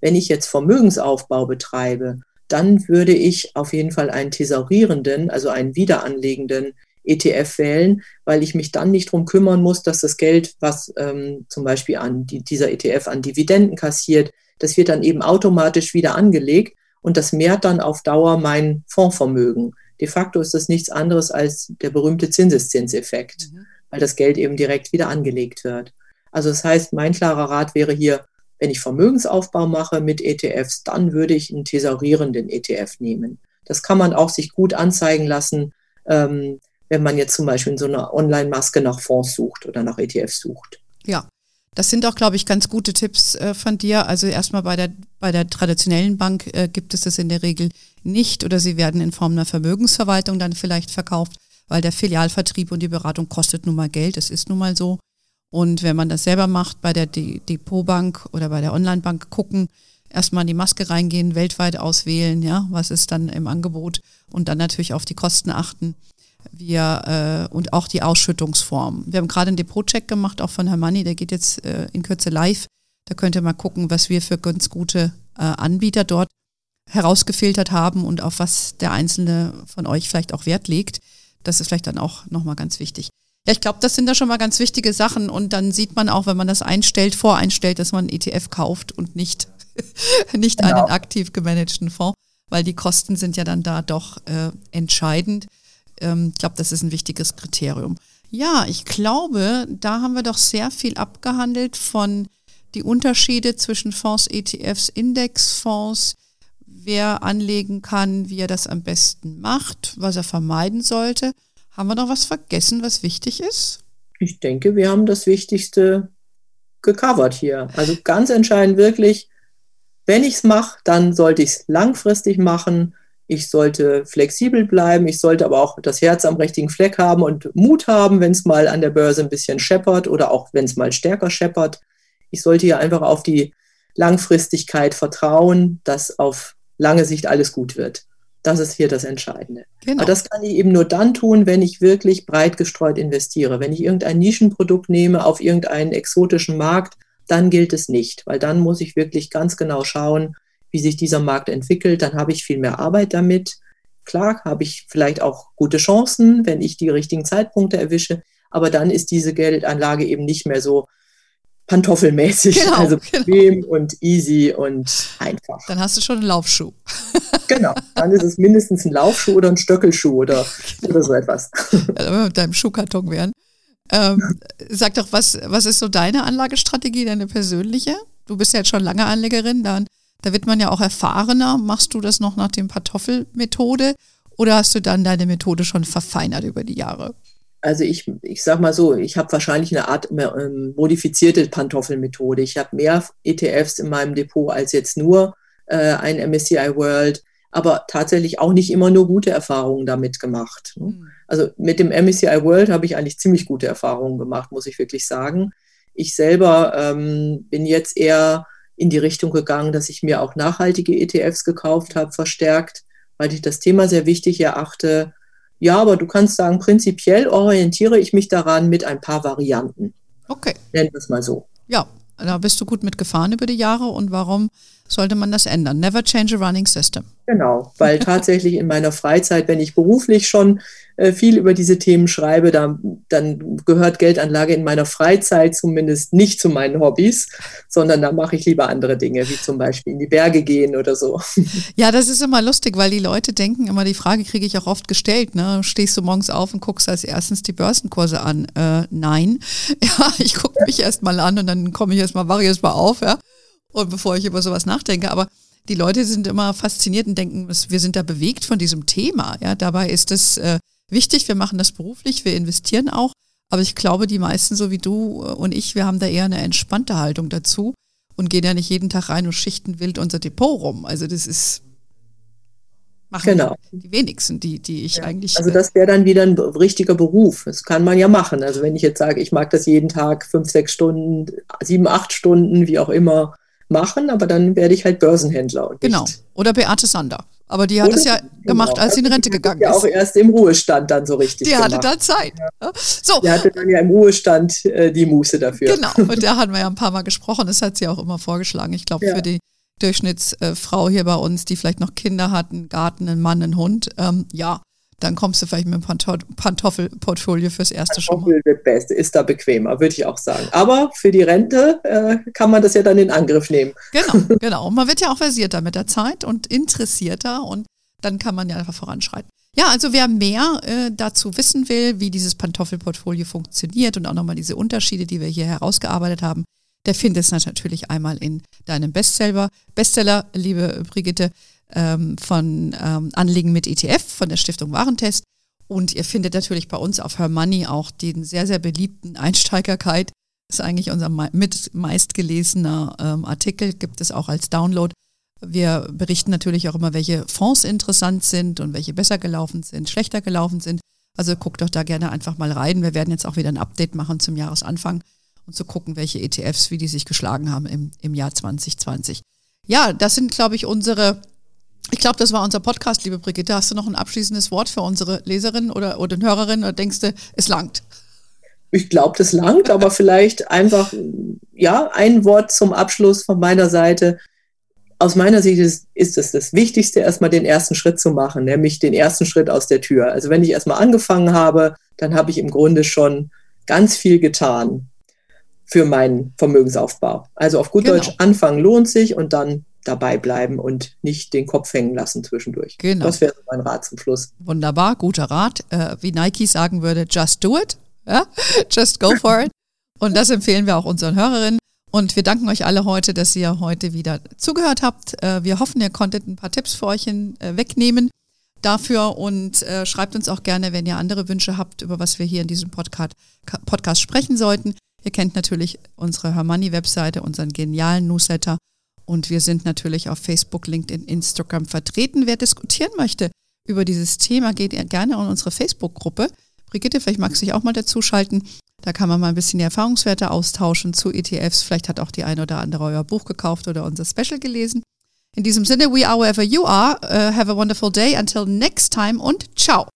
Wenn ich jetzt Vermögensaufbau betreibe, dann würde ich auf jeden Fall einen thesaurierenden, also einen wiederanlegenden ETF wählen, weil ich mich dann nicht darum kümmern muss, dass das Geld, was ähm, zum Beispiel an die, dieser ETF an Dividenden kassiert, das wird dann eben automatisch wieder angelegt und das mehrt dann auf Dauer mein Fondsvermögen. De facto ist das nichts anderes als der berühmte Zinseszinseffekt, mhm. weil das Geld eben direkt wieder angelegt wird. Also das heißt, mein klarer Rat wäre hier, wenn ich Vermögensaufbau mache mit ETFs, dann würde ich einen thesaurierenden ETF nehmen. Das kann man auch sich gut anzeigen lassen. Ähm, wenn man jetzt zum Beispiel in so einer Online-Maske nach Fonds sucht oder nach ETFs sucht. Ja, das sind auch, glaube ich, ganz gute Tipps äh, von dir. Also erstmal bei der, bei der traditionellen Bank äh, gibt es das in der Regel nicht oder sie werden in Form einer Vermögensverwaltung dann vielleicht verkauft, weil der Filialvertrieb und die Beratung kostet nun mal Geld. Das ist nun mal so. Und wenn man das selber macht, bei der De Depotbank oder bei der Onlinebank gucken, erstmal in die Maske reingehen, weltweit auswählen, ja, was ist dann im Angebot und dann natürlich auf die Kosten achten wir äh, und auch die Ausschüttungsform. Wir haben gerade einen Depotcheck gemacht, auch von Herrn Manni, der geht jetzt äh, in Kürze live. Da könnt ihr mal gucken, was wir für ganz gute äh, Anbieter dort herausgefiltert haben und auf was der Einzelne von euch vielleicht auch Wert legt. Das ist vielleicht dann auch nochmal ganz wichtig. Ja, ich glaube, das sind da schon mal ganz wichtige Sachen und dann sieht man auch, wenn man das einstellt, voreinstellt, dass man einen ETF kauft und nicht, nicht genau. einen aktiv gemanagten Fonds, weil die Kosten sind ja dann da doch äh, entscheidend ähm, ich glaube, das ist ein wichtiges Kriterium. Ja, ich glaube, da haben wir doch sehr viel abgehandelt von die Unterschiede zwischen Fonds, ETFs, Indexfonds, wer anlegen kann, wie er das am besten macht, was er vermeiden sollte. Haben wir noch was vergessen, was wichtig ist? Ich denke, wir haben das Wichtigste gecovert hier. Also ganz entscheidend wirklich, wenn ich es mache, dann sollte ich es langfristig machen ich sollte flexibel bleiben, ich sollte aber auch das Herz am richtigen Fleck haben und Mut haben, wenn es mal an der Börse ein bisschen scheppert oder auch wenn es mal stärker scheppert. Ich sollte hier einfach auf die Langfristigkeit vertrauen, dass auf lange Sicht alles gut wird. Das ist hier das Entscheidende. Genau. Aber das kann ich eben nur dann tun, wenn ich wirklich breit gestreut investiere. Wenn ich irgendein Nischenprodukt nehme auf irgendeinen exotischen Markt, dann gilt es nicht, weil dann muss ich wirklich ganz genau schauen, wie sich dieser Markt entwickelt, dann habe ich viel mehr Arbeit damit. Klar habe ich vielleicht auch gute Chancen, wenn ich die richtigen Zeitpunkte erwische, aber dann ist diese Geldanlage eben nicht mehr so pantoffelmäßig. Genau, also genau. bequem genau. und easy und einfach. Dann hast du schon einen Laufschuh. Genau, dann ist es mindestens ein Laufschuh oder ein Stöckelschuh oder, genau. oder so etwas. Ja, wenn wir mit deinem Schuhkarton wären. Ähm, sag doch, was, was ist so deine Anlagestrategie, deine persönliche? Du bist ja jetzt schon lange Anlegerin, dann, da wird man ja auch erfahrener. Machst du das noch nach dem Pantoffelmethode oder hast du dann deine Methode schon verfeinert über die Jahre? Also ich, ich sag mal so, ich habe wahrscheinlich eine Art ähm, modifizierte Pantoffelmethode. Ich habe mehr ETFs in meinem Depot als jetzt nur äh, ein MSCI World, aber tatsächlich auch nicht immer nur gute Erfahrungen damit gemacht. Ne? Mhm. Also mit dem MSCI World habe ich eigentlich ziemlich gute Erfahrungen gemacht, muss ich wirklich sagen. Ich selber ähm, bin jetzt eher in die Richtung gegangen, dass ich mir auch nachhaltige ETFs gekauft habe, verstärkt, weil ich das Thema sehr wichtig erachte ja, aber du kannst sagen, prinzipiell orientiere ich mich daran mit ein paar Varianten. Okay. Nennen wir es mal so. Ja, da bist du gut mitgefahren über die Jahre und warum sollte man das ändern? Never change a running system. Genau, weil tatsächlich in meiner Freizeit, wenn ich beruflich schon äh, viel über diese Themen schreibe, dann, dann gehört Geldanlage in meiner Freizeit zumindest nicht zu meinen Hobbys, sondern da mache ich lieber andere Dinge, wie zum Beispiel in die Berge gehen oder so. Ja, das ist immer lustig, weil die Leute denken immer, die Frage kriege ich auch oft gestellt, ne? Stehst du morgens auf und guckst als erstens die Börsenkurse an? Äh, nein. Ja, ich gucke mich erst mal an und dann komme ich erst mal, wache ich erst mal auf, ja. Und bevor ich über sowas nachdenke, aber die Leute sind immer fasziniert und denken, wir sind da bewegt von diesem Thema. Ja, dabei ist es äh, wichtig, wir machen das beruflich, wir investieren auch. Aber ich glaube, die meisten, so wie du und ich, wir haben da eher eine entspannte Haltung dazu und gehen ja nicht jeden Tag rein und schichten wild unser Depot rum. Also das ist machen genau. die wenigsten, die, die ich ja. eigentlich. Also das wäre dann wieder ein richtiger Beruf. Das kann man ja machen. Also wenn ich jetzt sage, ich mag das jeden Tag fünf, sechs Stunden, sieben, acht Stunden, wie auch immer machen, aber dann werde ich halt Börsenhändler. genau. Oder Beate Sander. Aber die hat es ja genau. gemacht, als sie in Rente gegangen ist. Ja, auch erst im Ruhestand dann so richtig. Die gemacht. hatte dann Zeit. Ja. So. Die hatte dann ja im Ruhestand äh, die Muße dafür. Genau, und da hatten wir ja ein paar Mal gesprochen. Das hat sie auch immer vorgeschlagen. Ich glaube, ja. für die Durchschnittsfrau hier bei uns, die vielleicht noch Kinder hat, einen Garten, einen Mann, einen Hund, ähm, ja, dann kommst du vielleicht mit einem Pantoffelportfolio fürs erste schon mal. wird best, ist da bequemer, würde ich auch sagen. Aber für die Rente äh, kann man das ja dann in Angriff nehmen. Genau, genau. Und man wird ja auch versierter mit der Zeit und interessierter und dann kann man ja einfach voranschreiten. Ja, also wer mehr äh, dazu wissen will, wie dieses Pantoffelportfolio funktioniert und auch nochmal diese Unterschiede, die wir hier herausgearbeitet haben, der findet es natürlich einmal in deinem Bestseller. Bestseller, liebe Brigitte, ähm, von ähm, Anliegen mit ETF von der Stiftung Warentest. Und ihr findet natürlich bei uns auf Her Money auch den sehr, sehr beliebten Einsteigerkeit. Das ist eigentlich unser mit meistgelesener ähm, Artikel, gibt es auch als Download. Wir berichten natürlich auch immer, welche Fonds interessant sind und welche besser gelaufen sind, schlechter gelaufen sind. Also guckt doch da gerne einfach mal rein. Wir werden jetzt auch wieder ein Update machen zum Jahresanfang und zu gucken, welche ETFs, wie die sich geschlagen haben im, im Jahr 2020. Ja, das sind, glaube ich, unsere ich glaube, das war unser Podcast, liebe Brigitte. Hast du noch ein abschließendes Wort für unsere Leserinnen oder, oder Hörerinnen oder denkst du, es langt? Ich glaube, das langt, aber vielleicht einfach, ja, ein Wort zum Abschluss von meiner Seite. Aus meiner Sicht ist, ist es das Wichtigste, erstmal den ersten Schritt zu machen, nämlich den ersten Schritt aus der Tür. Also wenn ich erstmal angefangen habe, dann habe ich im Grunde schon ganz viel getan für meinen Vermögensaufbau. Also auf gut genau. Deutsch, anfangen lohnt sich und dann dabei bleiben und nicht den Kopf hängen lassen zwischendurch. Genau. Das wäre mein Rat zum Schluss. Wunderbar, guter Rat. Äh, wie Nike sagen würde, just do it. Ja? Just go for it. Und das empfehlen wir auch unseren Hörerinnen. Und wir danken euch alle heute, dass ihr heute wieder zugehört habt. Äh, wir hoffen, ihr konntet ein paar Tipps für euch hin, äh, wegnehmen dafür und äh, schreibt uns auch gerne, wenn ihr andere Wünsche habt, über was wir hier in diesem Podcast, Podcast sprechen sollten. Ihr kennt natürlich unsere Hermanni-Webseite, unseren genialen Newsletter und wir sind natürlich auf Facebook, LinkedIn, Instagram vertreten. Wer diskutieren möchte über dieses Thema, geht gerne in unsere Facebook-Gruppe. Brigitte, vielleicht magst du dich auch mal dazuschalten. Da kann man mal ein bisschen die Erfahrungswerte austauschen zu ETFs. Vielleicht hat auch die eine oder andere euer Buch gekauft oder unser Special gelesen. In diesem Sinne, we are wherever you are. Uh, have a wonderful day. Until next time und ciao.